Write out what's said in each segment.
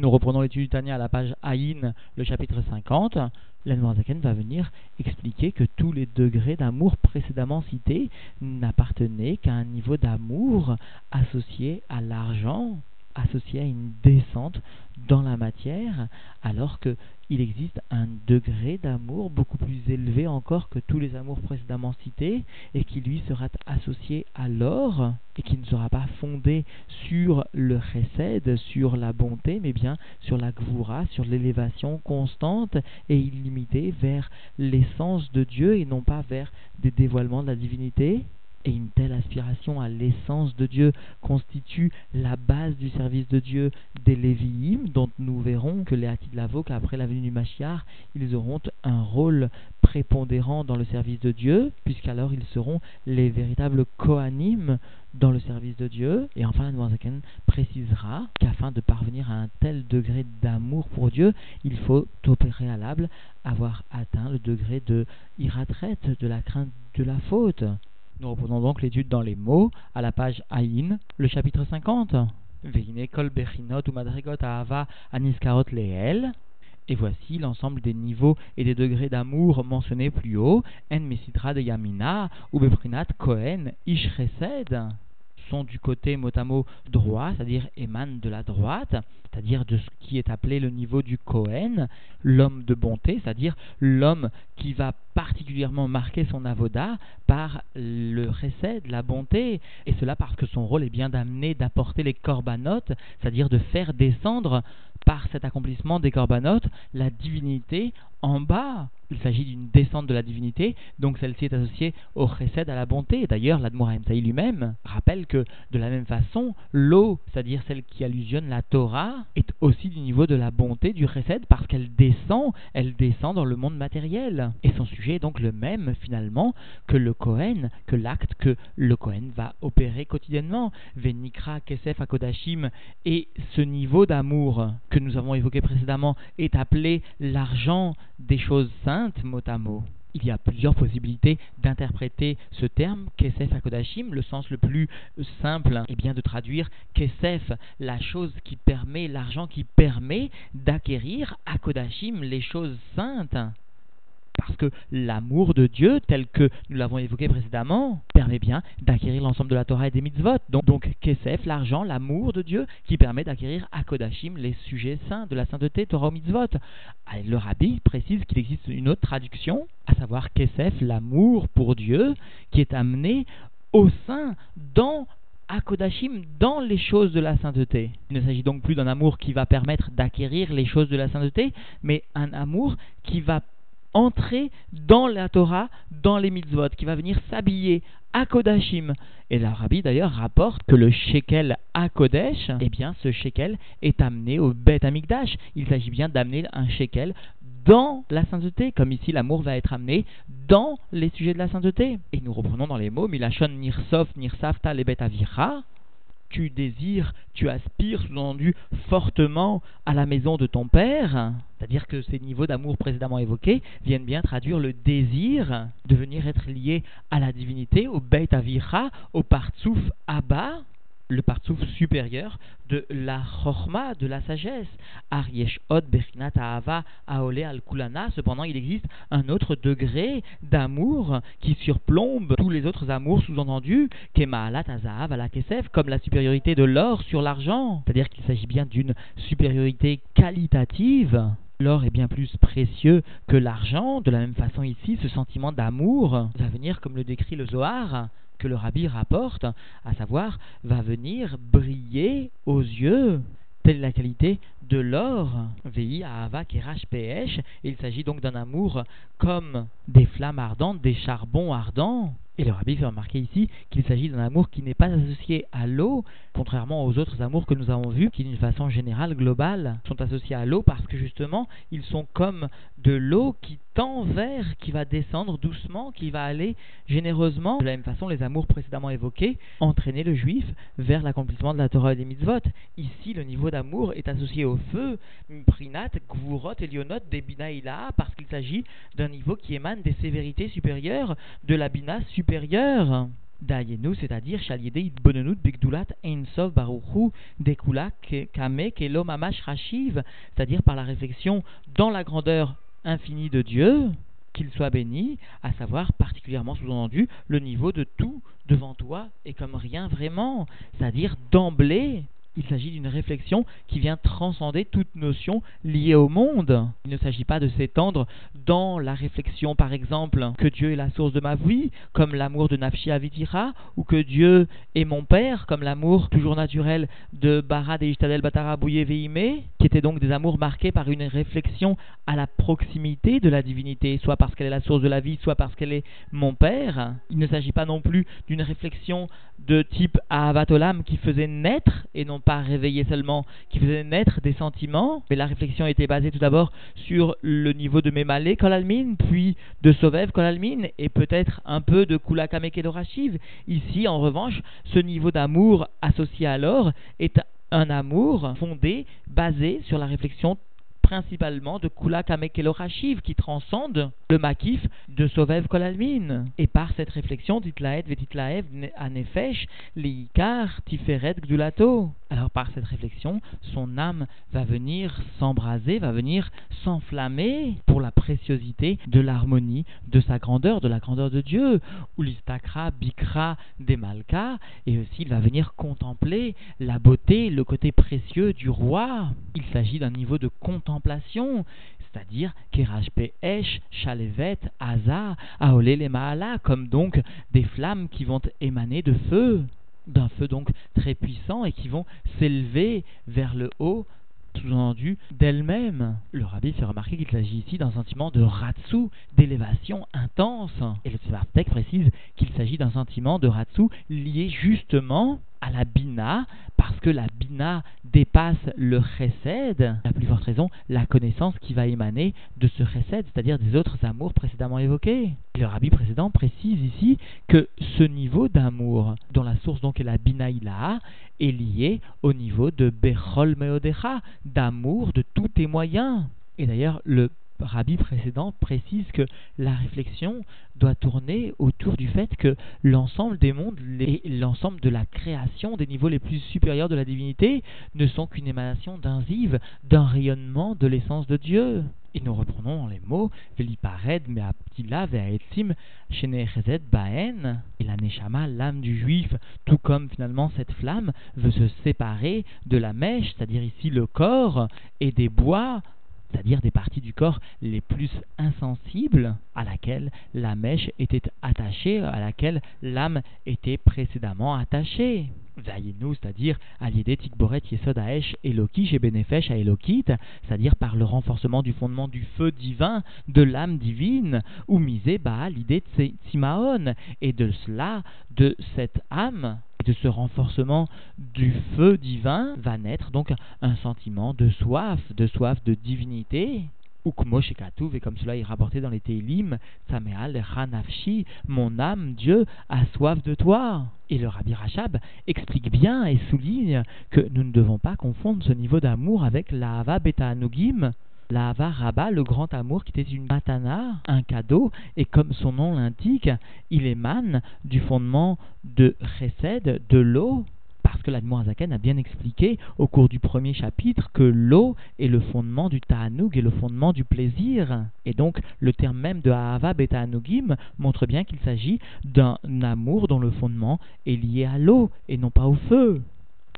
Nous reprenons l'étude du Tania à la page Aïn, le chapitre 50. L'Anmoazaken va venir expliquer que tous les degrés d'amour précédemment cités n'appartenaient qu'à un niveau d'amour associé à l'argent, associé à une descente dans la matière, alors que il existe un degré d'amour beaucoup plus élevé encore que tous les amours précédemment cités, et qui lui sera associé à l'or, et qui ne sera pas fondé sur le chesed, sur la bonté, mais bien sur la gvura, sur l'élévation constante et illimitée vers l'essence de Dieu, et non pas vers des dévoilements de la divinité. Et une telle aspiration à l'essence de Dieu constitue la base du service de Dieu des Lévi'im, dont nous verrons que les de Lavo, qu'après la venue du Machiar, ils auront un rôle prépondérant dans le service de Dieu, puisqu'alors ils seront les véritables Kohanim dans le service de Dieu. Et enfin, Noirzaken précisera qu'afin de parvenir à un tel degré d'amour pour Dieu, il faut au préalable avoir atteint le degré de iratraite, de la crainte de la faute. Nous reprenons donc l'étude dans les mots à la page Aïn, le chapitre 50. kol bechinot ou madrigot ahava aniskarot leel. Et voici l'ensemble des niveaux et des degrés d'amour mentionnés plus haut. En mesitra de yamina ou beprinat kohen ish sont du côté motamo droit, c'est-à-dire émanent de la droite, c'est-à-dire de ce qui est appelé le niveau du Kohen, l'homme de bonté, c'est-à-dire l'homme qui va particulièrement marquer son avoda par le recès de la bonté, et cela parce que son rôle est bien d'amener, d'apporter les corbanotes, c'est-à-dire de faire descendre par cet accomplissement des corbanotes la divinité en bas. Il s'agit d'une descente de la divinité, donc celle-ci est associée au chesed, à la bonté. D'ailleurs, l'Admoraim Saï lui-même rappelle que, de la même façon, l'eau, c'est-à-dire celle qui allusionne la Torah, est aussi du niveau de la bonté, du chesed, parce qu'elle descend, elle descend dans le monde matériel. Et son sujet donc le même, finalement, que le Kohen, que l'acte que le Kohen va opérer quotidiennement. Venikra, Kesef, Akodashim, et ce niveau d'amour que nous avons évoqué précédemment est appelé l'argent des choses saintes, mot à mot. Il y a plusieurs possibilités d'interpréter ce terme, Kesef Akodashim. Le sens le plus simple est bien de traduire Kesef, la chose qui permet, l'argent qui permet d'acquérir Akodashim, les choses saintes parce que l'amour de Dieu, tel que nous l'avons évoqué précédemment, permet bien d'acquérir l'ensemble de la Torah et des mitzvot. Donc, donc Kesef, l'argent, l'amour de Dieu, qui permet d'acquérir Akodashim, les sujets saints de la sainteté, Torah ou mitzvot. le rabbi précise qu'il existe une autre traduction, à savoir Kesef, l'amour pour Dieu, qui est amené au sein, dans Akodashim dans les choses de la sainteté. Il ne s'agit donc plus d'un amour qui va permettre d'acquérir les choses de la sainteté, mais un amour qui va entrer dans la Torah, dans les mitzvot, qui va venir s'habiller à Kodashim. Et l'Arabie d'ailleurs rapporte que le shekel à Kodesh, eh bien ce shekel est amené au Bet Amikdash. Il s'agit bien d'amener un shekel dans la sainteté, comme ici l'amour va être amené dans les sujets de la sainteté. Et nous reprenons dans les mots Milachon Nirsof Nirsafta Lebet Avira tu désires, tu aspires, sous-entendu, fortement à la maison de ton père, c'est-à-dire que ces niveaux d'amour précédemment évoqués viennent bien traduire le désir de venir être lié à la divinité, au Beit Avira, au Partsouf Abba, le partsouf supérieur de la chorma, de la sagesse. Ariesh od bechinat ahava aole al kulana. Cependant, il existe un autre degré d'amour qui surplombe tous les autres amours sous-entendus, kemaalat azahav ala kesef, comme la supériorité de l'or sur l'argent. C'est-à-dire qu'il s'agit bien d'une supériorité qualitative. L'or est bien plus précieux que l'argent. De la même façon ici, ce sentiment d'amour va venir, comme le décrit le Zohar, que le rabbi rapporte, à savoir, va venir briller aux yeux. Telle la qualité de l'or. VI Ava Kerash Il s'agit donc d'un amour comme des flammes ardentes, des charbons ardents. Et le rabbi fait remarquer ici qu'il s'agit d'un amour qui n'est pas associé à l'eau, contrairement aux autres amours que nous avons vus, qui d'une façon générale, globale, sont associés à l'eau parce que justement, ils sont comme de l'eau qui tend vers, qui va descendre doucement, qui va aller généreusement. De la même façon, les amours précédemment évoqués entraînaient le juif vers l'accomplissement de la Torah et des mitzvot. Ici, le niveau d'amour est associé au feu, Prinat, Gvurot et Lionot des Bina parce qu'il s'agit d'un niveau qui émane des sévérités supérieures de la Bina supérieure. Dayenu, c'est-à-dire Baruchu Dekula c'est-à-dire par la réflexion dans la grandeur infinie de Dieu, qu'il soit béni, à savoir particulièrement sous-entendu le niveau de tout devant toi et comme rien vraiment, c'est-à-dire d'emblée il s'agit d'une réflexion qui vient transcender toute notion liée au monde. Il ne s'agit pas de s'étendre dans la réflexion, par exemple, que Dieu est la source de ma vie, comme l'amour de Nafshi Avitira, ou que Dieu est mon Père, comme l'amour toujours naturel de Barad et Ishtadel Batara Veime, qui étaient donc des amours marqués par une réflexion à la proximité de la divinité, soit parce qu'elle est la source de la vie, soit parce qu'elle est mon Père. Il ne s'agit pas non plus d'une réflexion de type Avatolam qui faisait naître et non pas réveiller seulement, qui faisait naître des sentiments. Mais la réflexion était basée tout d'abord sur le niveau de Memale Kolalmin, puis de Sovev Kolalmin, et peut-être un peu de Kulakame Kedorashiv. Ici, en revanche, ce niveau d'amour associé alors est un amour fondé, basé sur la réflexion principalement de Kula Kamekelo qui transcende le makif de Sovev Kolalmin. Et par cette réflexion, Titlaed Vetitlaev Anefesh, Leikar Tiferet Gdulato. Alors par cette réflexion, son âme va venir s'embraser, va venir s'enflammer pour la préciosité de l'harmonie, de sa grandeur, de la grandeur de Dieu. Ulistakra Bikra Demalka, et aussi il va venir contempler la beauté, le côté précieux du roi. Il s'agit d'un niveau de contemplation c'est-à-dire Kerashpe Esh, Chalevet, Aza, Aolé les comme donc des flammes qui vont émaner de feu, d'un feu donc très puissant et qui vont s'élever vers le haut sous-entendu d'elle-même. Le rabbi fait remarquer qu'il s'agit ici d'un sentiment de ratsu, d'élévation intense. Et le Tsevartek précise qu'il s'agit d'un sentiment de ratsu lié justement à la bina, parce que la bina dépasse le chesed, la plus forte raison, la connaissance qui va émaner de ce chesed, c'est-à-dire des autres amours précédemment évoqués. le rabbi précédent précise ici que ce niveau d'amour, dont la source donc est la bina est lié au niveau de bechol meodecha, d'amour de tous tes moyens. Et d'ailleurs, le rabbi précédent précise que la réflexion doit tourner autour du fait que l'ensemble des mondes et l'ensemble de la création des niveaux les plus supérieurs de la divinité ne sont qu'une émanation d'un ziv, d'un rayonnement de l'essence de Dieu. Et nous reprenons les mots Velipared Meaptila Ve'aetzim Shenechezet Baen et la Neshama, l'âme du juif, tout comme finalement cette flamme veut se séparer de la mèche, c'est-à-dire ici le corps, et des bois c'est-à-dire des parties du corps les plus insensibles à laquelle la mèche était attachée, à laquelle l'âme était précédemment attachée. Vayenu, c'est-à-dire Aliede Tikboret Yesod Aesh Elokish et Benefesh Elokit, c'est-à-dire par le renforcement du fondement du feu divin, de l'âme divine, ou misé Baal l'idée de Simaon, et de cela, de cette âme, de ce renforcement du feu divin va naître donc un sentiment de soif, de soif de divinité. Ukmo et comme cela est rapporté dans les Teilim, Sameal Hanafshi, mon âme, Dieu, a soif de toi. Et le Rabbi Rachab explique bien et souligne que nous ne devons pas confondre ce niveau d'amour avec l'Ava Beta Anugim, la Rabba, le grand amour, qui était une matana, un cadeau, et comme son nom l'indique, il émane du fondement de Chesed, de l'eau, parce que l'Admorazaken a bien expliqué au cours du premier chapitre que l'eau est le fondement du Ta'anug et le fondement du plaisir. Et donc le terme même de Ahava Beta'anugim montre bien qu'il s'agit d'un amour dont le fondement est lié à l'eau et non pas au feu.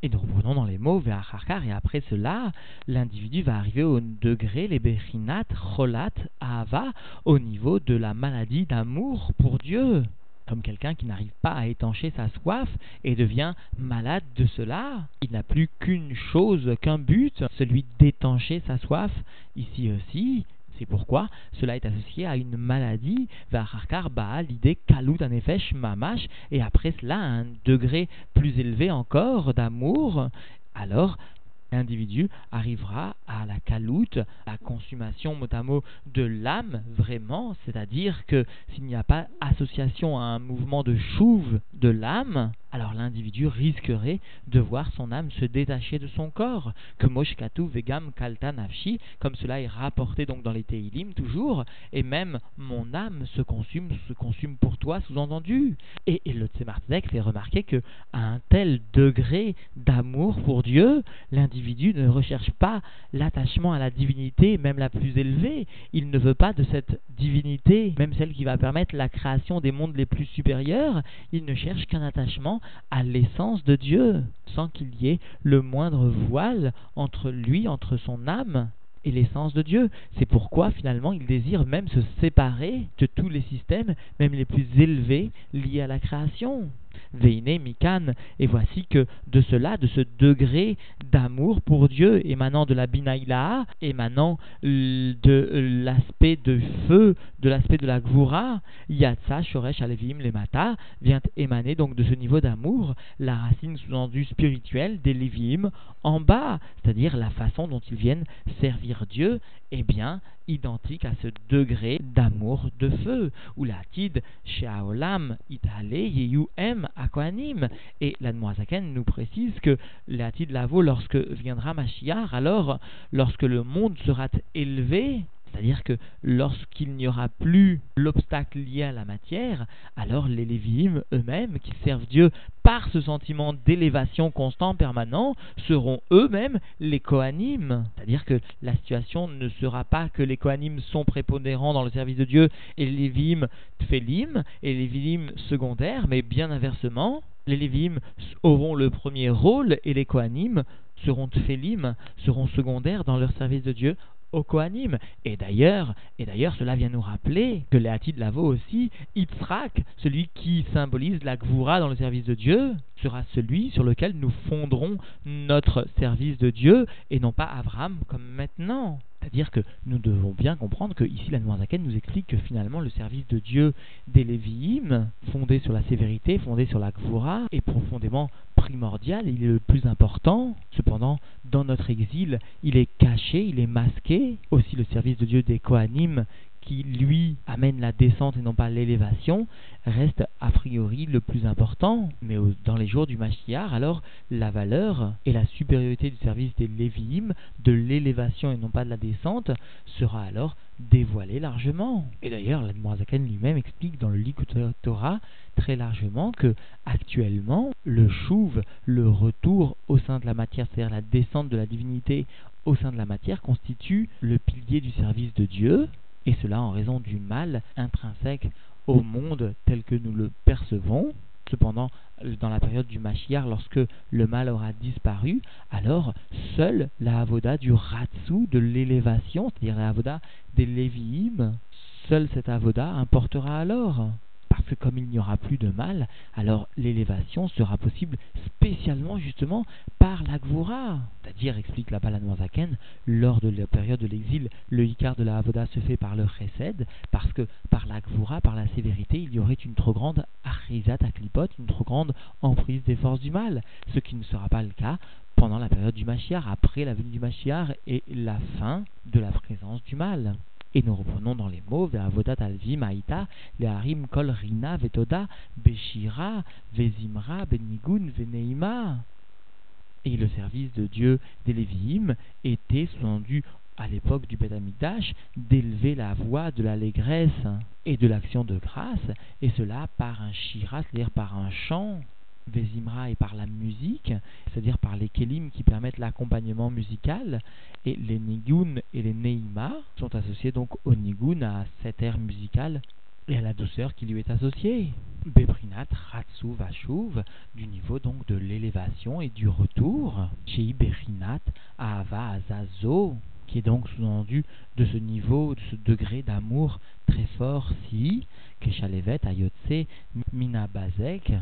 Et nous reprenons dans les mots Ve'acharkar, et après cela, l'individu va arriver au degré, les Bechinat, Cholat, au niveau de la maladie d'amour pour Dieu. Comme quelqu'un qui n'arrive pas à étancher sa soif et devient malade de cela. Il n'a plus qu'une chose, qu'un but, celui d'étancher sa soif. Ici aussi, c'est pourquoi cela est associé à une maladie, Vaharkar Baal, l'idée Kalut Anefesh Mamash, et après cela un degré plus élevé encore d'amour, alors l'individu arrivera à la caloute, la consommation mot de l'âme vraiment, c'est-à-dire que s'il n'y a pas association à un mouvement de chouve de l'âme, alors l'individu risquerait de voir son âme se détacher de son corps, que Moshkatu Vegam Kalta Nafshi, comme cela est rapporté donc dans les Teilim toujours, et même mon âme se consume, se consume pour toi, sous-entendu. Et, le Tzemar fait remarquer que à un tel degré d'amour pour Dieu, l'individu ne recherche pas l'attachement à la divinité, même la plus élevée. Il ne veut pas de cette divinité, même celle qui va permettre la création des mondes les plus supérieurs. Il ne cherche qu'un attachement à l'essence de Dieu, sans qu'il y ait le moindre voile entre lui, entre son âme et l'essence de Dieu. C'est pourquoi finalement il désire même se séparer de tous les systèmes, même les plus élevés, liés à la création. Veine Mikan, et voici que de cela, de ce degré d'amour pour Dieu émanant de la Binaïla, émanant de l'aspect de feu, de l'aspect de la Gvura, Yatsa, Shoresh, Alevim, Lemata, vient émaner donc de ce niveau d'amour, la racine sous-endue spirituelle des Lévim en bas, c'est-à-dire la façon dont ils viennent servir Dieu, est bien identique à ce degré d'amour de feu, où la Sheaolam Yeyuem Akoanim. Et la Noazaken nous précise que la tid Lavo, lorsque viendra Mashiach, alors lorsque le monde sera élevé, c'est-à-dire que lorsqu'il n'y aura plus l'obstacle lié à la matière, alors les Lévim eux-mêmes, qui servent Dieu par ce sentiment d'élévation constant, permanent, seront eux-mêmes les Kohanim. C'est-à-dire que la situation ne sera pas que les Kohanim sont prépondérants dans le service de Dieu et les Lévim tfelim et les Lévim secondaires, mais bien inversement, les Lévim auront le premier rôle et les Kohanim seront tfelim, seront secondaires dans leur service de Dieu au Kohanim. Et d'ailleurs, et d'ailleurs, cela vient nous rappeler que de Lavo aussi, Yitzhak, celui qui symbolise la Gvura dans le service de Dieu, sera celui sur lequel nous fonderons notre service de Dieu et non pas Avram comme maintenant. C'est-à-dire que nous devons bien comprendre que ici la Noirzaken nous explique que finalement le service de Dieu des Lévi'im, fondé sur la sévérité, fondé sur la Gvura, est profondément il est le plus important. Cependant, dans notre exil, il est caché, il est masqué. Aussi le service de Dieu des Kohanim qui lui amène la descente et non pas l'élévation, reste a priori le plus important. Mais dans les jours du Mashiach, alors la valeur et la supériorité du service des Lévi'im, de l'élévation et non pas de la descente, sera alors dévoilée largement. Et d'ailleurs, l'Admorazaken lui-même explique dans le Likut Torah très largement que actuellement, le chouve, le retour au sein de la matière, c'est-à-dire la descente de la divinité au sein de la matière, constitue le pilier du service de Dieu, et cela en raison du mal intrinsèque au monde tel que nous le percevons. Cependant, dans la période du Mashiach, lorsque le mal aura disparu, alors seule la avoda du Ratsu, de l'élévation, c'est-à-dire la avoda des Lévi'im, seule cette avoda importera alors parce que comme il n'y aura plus de mal, alors l'élévation sera possible spécialement justement par la Gvura. C'est-à-dire, explique la Zaken, lors de la période de l'exil, le Icar de la Avoda se fait par le Chesed, parce que par la Gvura, par la sévérité, il y aurait une trop grande Arizat Aklipot, une trop grande emprise des forces du mal, ce qui ne sera pas le cas pendant la période du Mashiach, après la venue du Mashiach et la fin de la présence du mal. Et nous reprenons dans les mots Ve'avodat alvi ma'ita, le'arim kol rina vetoda, beshira, vezimra, benigun, veneima. Et le service de Dieu des Lévi'im était sous à l'époque du Beth d'élever la voix de l'allégresse et de l'action de grâce, et cela par un shira, c'est-à-dire par un chant. Vezimra et par la musique, c'est-à-dire par les kelim qui permettent l'accompagnement musical, et les nigun et les neima sont associés donc au nigun, à cet air musical et à la douceur qui lui est associée. Beprinat, Ratsu, Vashuv, du niveau donc de l'élévation et du retour. Chez Berinat, Ahava, Azazo, qui est donc sous-entendu de ce niveau, de ce degré d'amour très fort, si, Keshalevet, Ayotse, Mina Bazek,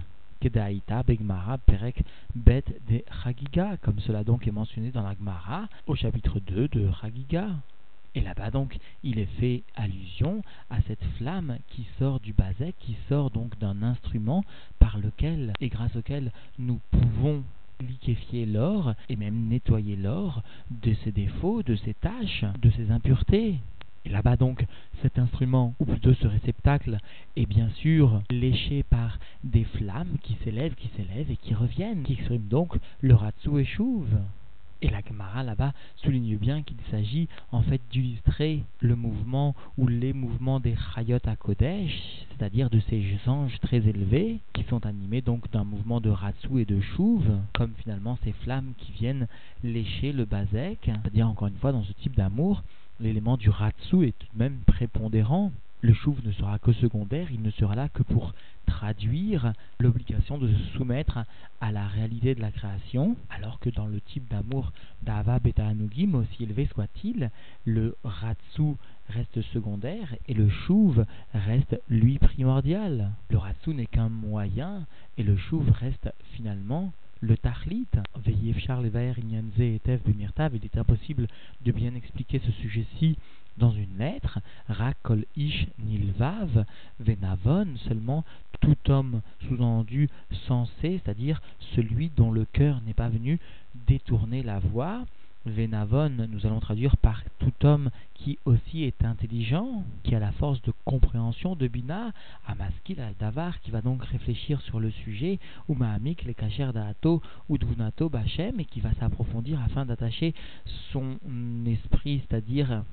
Kedaïta, Begmara, Perek, Bet de Chagiga, comme cela donc est mentionné dans la Gemara au chapitre 2 de Chagiga. Et là-bas donc, il est fait allusion à cette flamme qui sort du basek, qui sort donc d'un instrument par lequel et grâce auquel nous pouvons liquéfier l'or et même nettoyer l'or de ses défauts, de ses taches, de ses impuretés. Et là-bas donc, cet instrument, ou plutôt ce réceptacle, est bien sûr léché par des flammes qui s'élèvent, qui s'élèvent et qui reviennent, qui expriment donc le Ratsu et Chouve. Et la Gemara là-bas souligne bien qu'il s'agit en fait d'illustrer le mouvement ou les mouvements des Chayot à Kodesh, c'est-à-dire de ces anges très élevés qui sont animés donc d'un mouvement de Ratsu et de Chouve, comme finalement ces flammes qui viennent lécher le Bazek, c'est-à-dire encore une fois dans ce type d'amour, l'élément du Ratsu est tout de même prépondérant le chouv ne sera que secondaire, il ne sera là que pour traduire l'obligation de se soumettre à la réalité de la création, alors que dans le type d'amour d'Ava Beta Anugim, aussi élevé soit-il, le Ratsu reste secondaire et le chouv reste lui primordial. Le Ratsu n'est qu'un moyen et le chouv reste finalement le Tachlit, il est impossible de bien expliquer ce sujet-ci dans une lettre, Rakol Ish Nilvav Venavon, seulement tout homme sous-entendu sensé, c'est-à-dire celui dont le cœur n'est pas venu détourner la voie, Venavon, nous allons traduire par tout homme qui aussi est intelligent, qui a la force de compréhension de Bina, Amaskil al-Davar, qui va donc réfléchir sur le sujet, ou Mahamik, les Kacher d'Ato, ou Dvunato Bachem, et qui va s'approfondir afin d'attacher son esprit, c'est-à-dire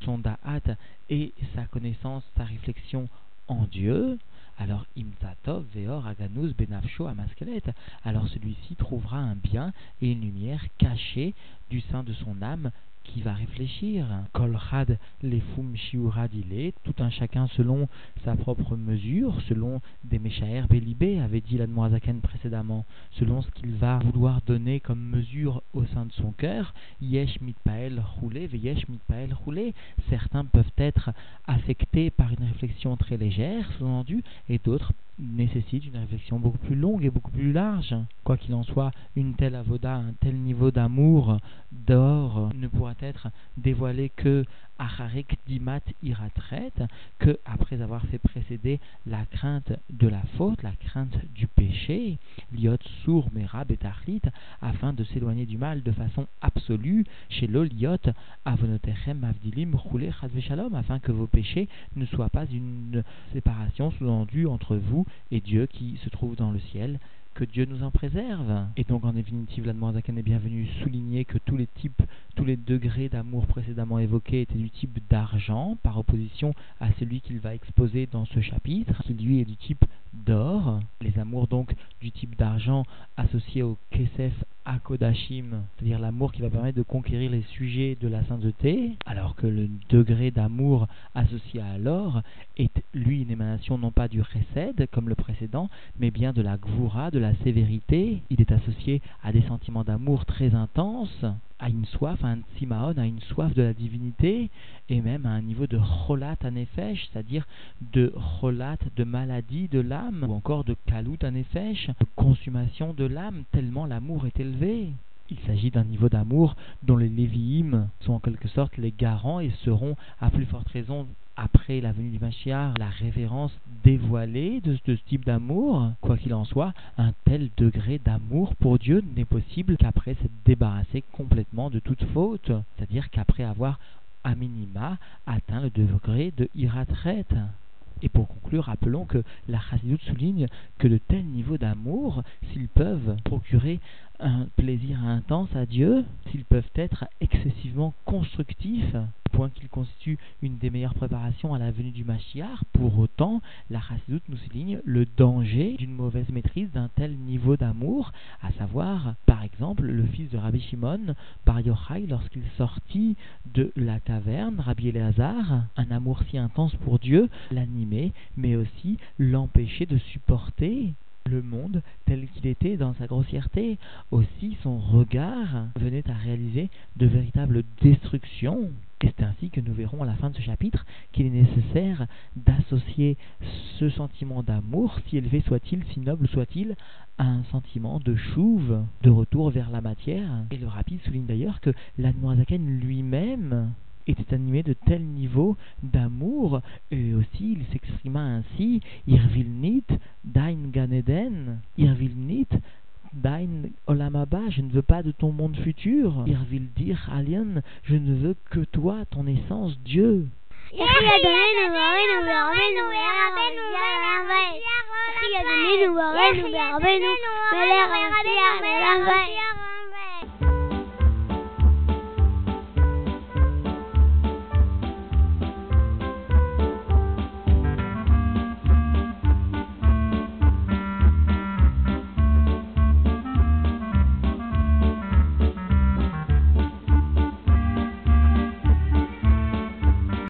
son Da'at et sa connaissance, sa réflexion en Dieu, alors Imtatov Veor Aganus Benafsho Amaskelet. Alors celui-ci trouvera un bien et une lumière cachée du sein de son âme qui va réfléchir. Kolchad lefum shiuradile, tout un chacun selon sa propre mesure, selon des Meshaer Belibé, avait dit l'Admoazaken précédemment, selon ce qu'il va vouloir donner comme mesure au sein de son cœur. Yesh mitpael roulé, veyesh mitpael roulé. Certains peuvent être affectés par une réflexion très légère, sous-entendu, et d'autres nécessitent une réflexion beaucoup plus longue et beaucoup plus large. Quoi qu'il en soit, une telle avoda, un tel niveau d'amour, d'or, ne pourra être dévoilé que Acharek Dimat Iratret, que après avoir fait précéder la crainte de la faute, la crainte du péché, Liot Sour Mera Betachlit, afin de s'éloigner du mal de façon absolue, chez l'Oliot Avonotechem Avdilim Roulé Shalom, afin que vos péchés ne soient pas une séparation sous-endue entre vous et Dieu qui se trouve dans le ciel que Dieu nous en préserve. Et donc en définitive, la Zaken est bienvenue souligner que tous les types, tous les degrés d'amour précédemment évoqués étaient du type d'argent, par opposition à celui qu'il va exposer dans ce chapitre, qui lui est du type d'or. Les amours donc du type d'argent associés au Kesef Akodashim, c'est-à-dire l'amour qui va permettre de conquérir les sujets de la sainteté, alors que le degré d'amour associé à l'or est lui une émanation non pas du Chesed comme le précédent, mais bien de la Gvura, de la sévérité. Il est associé à des sentiments d'amour très intenses, à une soif, un tsimaon, à une soif de la divinité, et même à un niveau de cholat anefesh, c'est-à-dire de cholat, de maladie de l'âme, ou encore de kalut anefesh, de consommation de l'âme, tellement l'amour est élevé. Il s'agit d'un niveau d'amour dont les Lévi'im sont en quelque sorte les garants et seront à plus forte raison après la venue du Mashiach, la révérence dévoilée de, ce type d'amour, quoi qu'il en soit, un tel degré d'amour pour Dieu n'est possible qu'après s'être débarrassé complètement de toute faute, c'est-à-dire qu'après avoir à minima atteint le degré de iratret. Et pour conclure, rappelons que la Chassidut souligne que de tels niveaux d'amour, s'ils peuvent procurer un plaisir intense à Dieu, s'ils peuvent être excessivement constructifs, point qu'ils constituent une des meilleures préparations à la venue du Mashiach, pour autant, la Chassidut nous souligne le danger d'une mauvaise maîtrise d'un tel niveau d'amour, à savoir, par exemple, le fils de Rabbi Shimon, Bar Yochai, lorsqu'il sortit de la caverne, Rabbi Eleazar, un amour si intense pour Dieu, l'animait, mais aussi l'empêchait de supporter le monde tel qu'il était dans sa grossièreté. Aussi, son regard venait à réaliser de véritables destructions. Et c'est ainsi que nous verrons à la fin de ce chapitre qu'il est nécessaire d'associer ce sentiment d'amour, si élevé soit-il, si noble soit-il, à un sentiment de chouve, de retour vers la matière. Et le rapide souligne d'ailleurs que l'Admoisaken lui-même était animé de tel niveau d'amour, et aussi il s'exprima ainsi, Irvilnit, Dain Ganeden, Irvilnit, dein olamaba, je ne veux pas de ton monde futur. Il vil dire alien, je ne veux que toi, ton essence, Dieu.